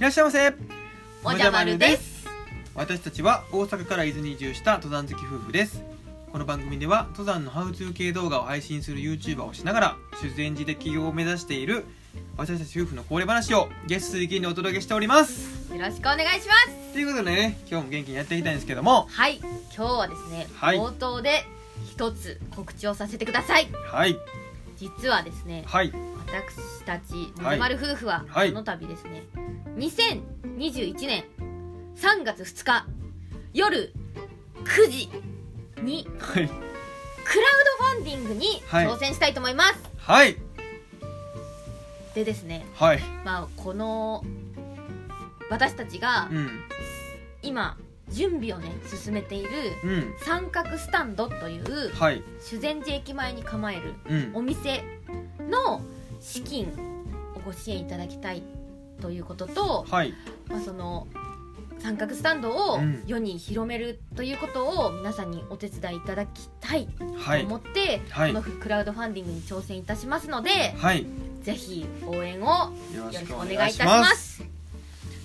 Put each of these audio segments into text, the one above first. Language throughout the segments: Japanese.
いらっしゃいませ。おじゃまるです。私たちは大阪から伊豆に移住した登山好き夫婦です。この番組では登山のハウツー系動画を配信する YouTuber をしながら修善寺で起業を目指している私たち夫婦の高齢話をゲスト水金でお届けしております。よろしくお願いします。ということでね今日も元気にやっていきたいんですけども。はい。今日はですね、はい。冒頭で一つ告知をさせてください。はい。実はですねはい私たちはいまる夫婦ははい。この度ですね、2021年3月2日夜9時にはい。クラウドファンディングにはい。挑戦したいと思います、はい。でですねはい。まあこの私たちがうん。今準備をね進めているうん。三角スタンドというはい。修善寺駅前に構えるうん。お店の資金をご支援いただきたいということと、はい。まあ、その三角スタンドをうん。世に広めるということを皆さんにお手伝いいただきたいとはい思って、はい。このクラウドファンディングに挑戦いたしますので、はい。ぜひ応援をよろしくお願いいたしまますす。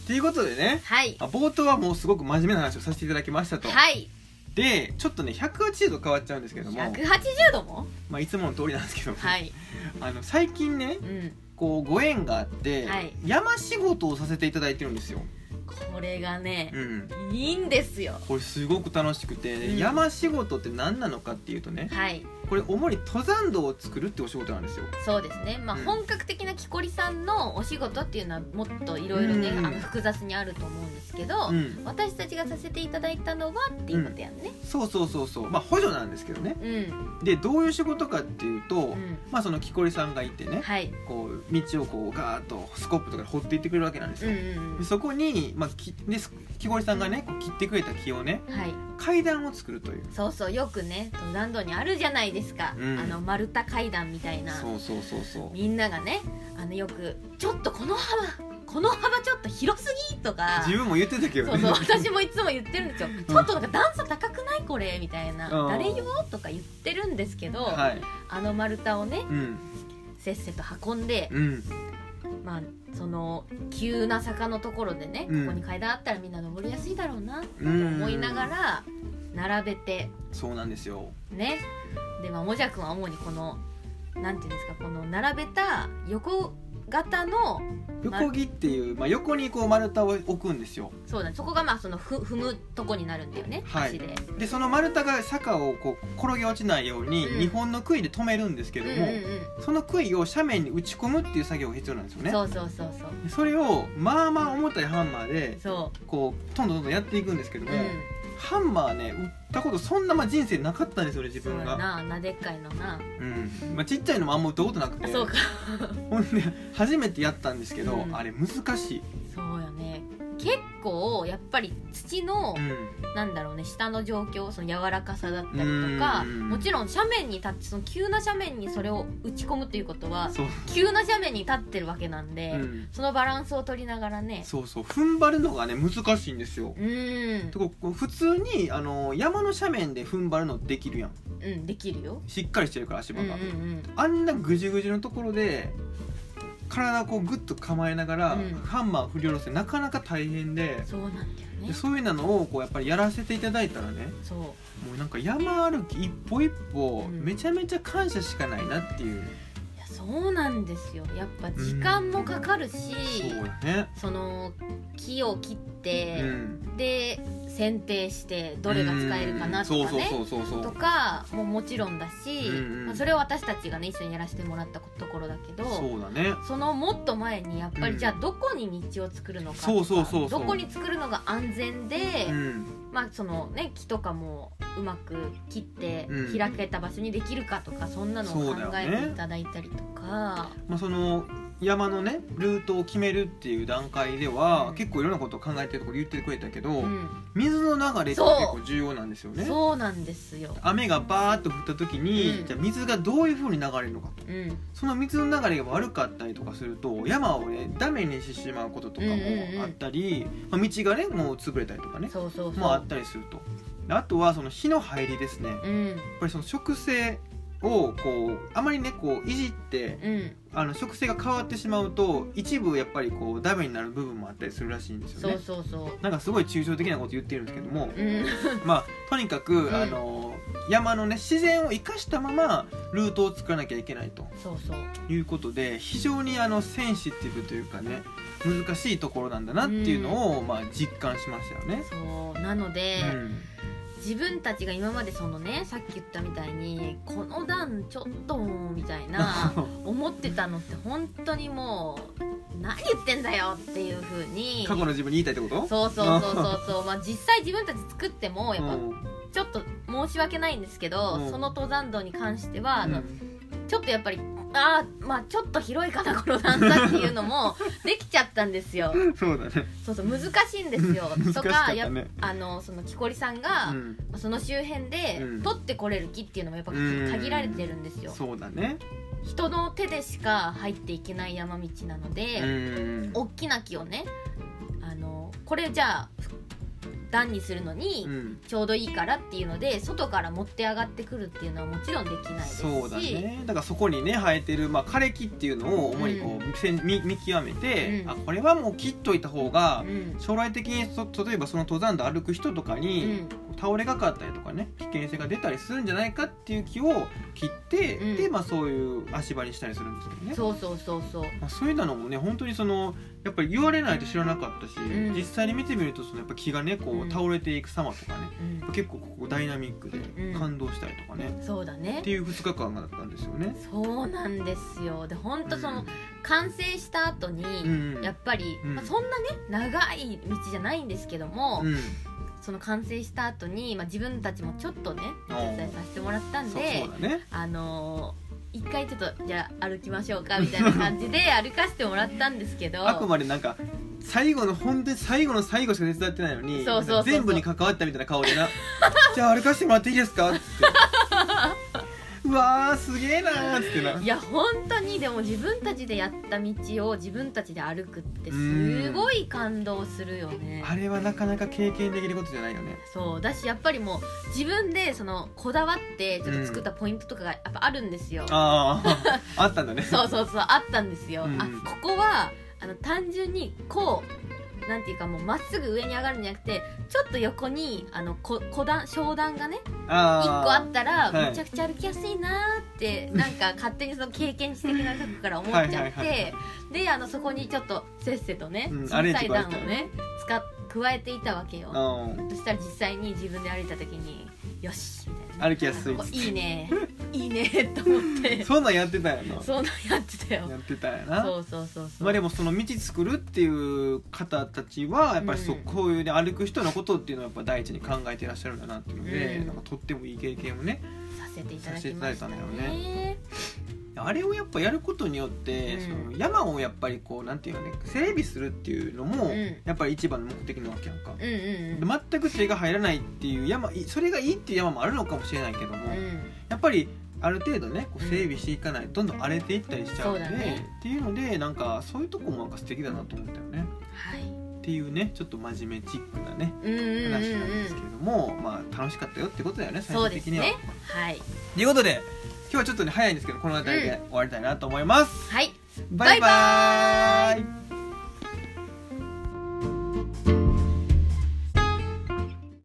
ということでねはい、あ冒頭はもうすごく真面目な話をさせていただきましたと、はい、でちょっとね180度変わっちゃうんですけども、180度も？まあ、いつもの通りなんですけど、はい、あの最近ねうん、こうご縁があって、はい。山仕事をさせていただいてるんですよ、これがねう、ん、いいんですよ。これすごく楽しくて、うん。山仕事って何なのかっていうとねはい、これ主に登山道を作るってお仕事なんですよ。そうですね。まあ、うん。本格的な木こりさんのお仕事っていうのはもっといろいろね、うん。あの複雑にあると思うんですけど、うん。私たちがさせていただいたのはっていうことやんね。そうそうそうそう。まあ補助なんですけどね。うん、でどういう仕事かっていうと、うん、まあその木こりさんがいてねはい、こう道をこうガーッとスコップとかで掘っていってくれるわけなんですうんよ、そこに、まあ、きで木こりさんがねこう切ってくれた木をねうん、はい、階段を作るという。そうそう。よくね登山道にあるじゃないですか、うん。あの丸太階段みたいな。そうそうそうそう。みんながねあのよくちょっとこの幅この幅ちょっと広すぎとか。自分も言ってたけどね。そうそう私もいつも言ってるんですよ、ちょっとなんか段差高くないこれ？みたいな、うん。誰よとか言ってるんですけど、はい。あの丸太をねうん。せっせと運んで、うん。まあその急な坂のところでね、うん。ここに階段あったらみんな登りやすいだろうなってうん思いながら並べてそうなんですよ。ねでまあもじゃくんは主にこのなんていうんですかこの並べた横型の横木っていう、まあ、横にこう丸太を置くんですよ。そうだねそこがまあそのふ踏むとこになるんだよね、はい。足で。でその丸太が坂をこう転げ落ちないようにうん。2本の杭で止めるんですけども、うんうんうん。その杭を斜面に打ち込むっていう作業が必要なんですよね。そうそうそうそう。でそれをまあまあ重たいハンマーでそこうどんどんどんどんやっていくんですけどう、も、うん、ハンマーね打ったことそんなまあ人生なかったんですよね自分が。ななでっかいのな。うん。まあ、ちっちゃいのもあんま打ったことなくて。そうか。ほんで初めてやったんですけど、うん。あれ難しい、そうよね結構やっぱり土の、うん。なんだろうね下の状況その柔らかさだったりとかうん。もちろん斜面に立ってその急な斜面にそれを打ち込むっていうことは急な斜面に立ってるわけなんで、うん。そのバランスを取りながらねそうそう踏ん張るのがね難しいんですよ。う、ん。とこ普通にあの山の斜面で踏ん張るのできるやん。うんできるよ。しっかりしてるから足場が、あんなぐじゅぐじゅのところで体をこうグッと構えながら、うん。ハンマー振り下ろしてなかなか大変でそうなんだよね。でそういうのをこうやっぱりやらせていただいたらねそう。もうなんか山歩き一歩一歩、うん。めちゃめちゃ感謝しかないなっていう、いやそうなんですよ。やっぱ時間もかかるし、そうだね。その木を切って、うん。で剪定してどれが使えるかなとかね。とかももちろんだし、まあ、それを私たちがね一緒にやらせてもらったところだけどそうだね。そのもっと前にやっぱうん。りじゃあどこに道を作るのかとかそうそうそう。そうどこに作るのが安全で、うん。まあそのね木とかもうまく切ってうん。開けた場所にできるかとか、そんなのを考えていただいたりとか、まあ、その山のねルートを決めるっていう段階では、うん。結構いろんなことを考えてるところ言ってくれたけど、うん。水の流れって結構重要なんですよね。そうなんですよ。雨がバーッと降った時に、うん。じゃあ水がどういう風に流れるのかと。うん。その水の流れが悪かったりとかすると山をねダメにしてしまうこととかもあったり、まあ、道がねもう潰れたりとかねそうそうそう。もあったりすると。であとはその火の入りですね。やっうんぱりその植生をこうあまりねこういじってうん。あの食性が変わってしまうと一部やっぱりこうダメになる部分もあったりするらしいんですよそうねそうそう。なんかすごい抽象的なこと言ってるんですけどもうん。まあとにかく、ん。あの山のね自然を生かしたままルートを作らなきゃいけないと。そうそう。いうことで非常にあのセンシティブというかね難しいところなんだなっていうのを、まあ、実感しましたよね。そう。なので、うん自分たちが今までそのねさっき言ったみたいにこの段ちょっとみたいな 思ってたのって本当にもう何言ってんだよっていう風に過去の自分に言いたいってこと？そうそうそうそうそう。まあ実際自分たち作ってもやっぱうん。ちょっと申し訳ないんですけど、うん。その登山道に関しては、うん。ちょっとやっぱりあーまあちょっと広いかなこの段差っていうのも できちゃったんですよ。そうだね。そうそう難しいんですよ。難しとかやねあのその木こりさんが、うん。まあその周辺でうん。取ってこれる木っていうのもやっぱうん限られてるんですよ。そうだね。人の手でしか入っていけない山道なのうで、ん。大きな木をねあのこれじゃあ段にするのにうん。ちょうどいいからっていうので外から持って上がってくるっていうのはもちろんできないですし。そうだね。だからそこにね生えてる、まあ、枯れ木っていうのを主にこう、せん見見極めて、うん。あこれはもう切っといた方がうん。将来的にそ例えばその登山道歩く人とかうに、ん。倒れがかったりとかね危険性が出たりするんじゃないかっていう木を切って、うん。で、まあ、そういう足場にしたりするんですけどね。そうそうそうそう。まあ、そういうのもね本当にそのやっぱり言われないと知らなかったし、ん。実際に見てみるとそのやっぱ木がねこうん。う倒れていく様とかね、うん。結構ここダイナミックでうん。感動したりとかね、そうだね。っていう2日間だったんですよね。そうなんですよ。で本当その、うん。完成した後に、うんやっぱり、うん。まあ、そんなね長い道じゃないんですけども、うん。その完成した後に、まあ、自分たちもちょっとねお手伝いさせてもらったんでそうだね。あのー一回ちょっとじゃあ歩きましょうかみたいな感じで 歩かせてもらったんですけど。あくまでなんか最後の本当に最後の最後しか手伝ってないのに全部に関わったみたいな顔でな。じゃあ歩かせてもらっていいですか？って。うわーすげえなーっつってな。いや本当にでも自分たちでやった道を自分たちで歩くってすごい感動するよね。あれはなかなか経験できることじゃないよね。そうだしやっぱりもう自分でそのこだわってちょっと作ったポイントとかがやっぱあるんですよ、あああったんだね。そうそうそうあったんですよ、うん。あここはあの単純にこうなんていうかもうまっすぐ上に上がるんじゃなくてちょっと横にあのこ小段小段がねあ1個あーったらはい。めちゃくちゃ歩きやすいなーって なんか勝手にその経験値的なとこから思っちゃっはいはいはいはてであのそこにちょっとせっせとねうん小さい段をね使っ加えていたわけよ。うんそしたら実際に自分で歩いた時によしみたいな。歩きやすい。いいね。いいねと思って。そんなんやってたんやな。そんなんやってたよ。やってたんやな。そうそうそうそう。まあでもその道作るっていう方たちはやっぱりそう、うん。こういうね歩く人のことっていうのをやっぱ第一に考えていらっしゃるんだなっていうので、うん。なんかとってもいい経験をねさせていただきましたさせていただいたんだよねあれをやっぱやることによって、うん。その山をやっぱりこうなんていうのね整備するっていうのも、うん。やっぱり一番の目的なわけやんか、うんうんうん。全く手が入らないっていう山いそれがいいっていう山もあるのかもしれないけども、うん。やっぱりある程度ねこう整備していかないとどんどん荒れていったりしちゃうので、ね。っていうのでなんかそういうとこもなんか素敵だなと思ったよね。はい。っていうねちょっと真面目チックなね話なんですけれども、まあ楽しかったよってことだよね最終的には。ですね。はい。ということで今日はちょっとね早いんですけどこの辺りで終わりたいなと思います。はい。バイバーイ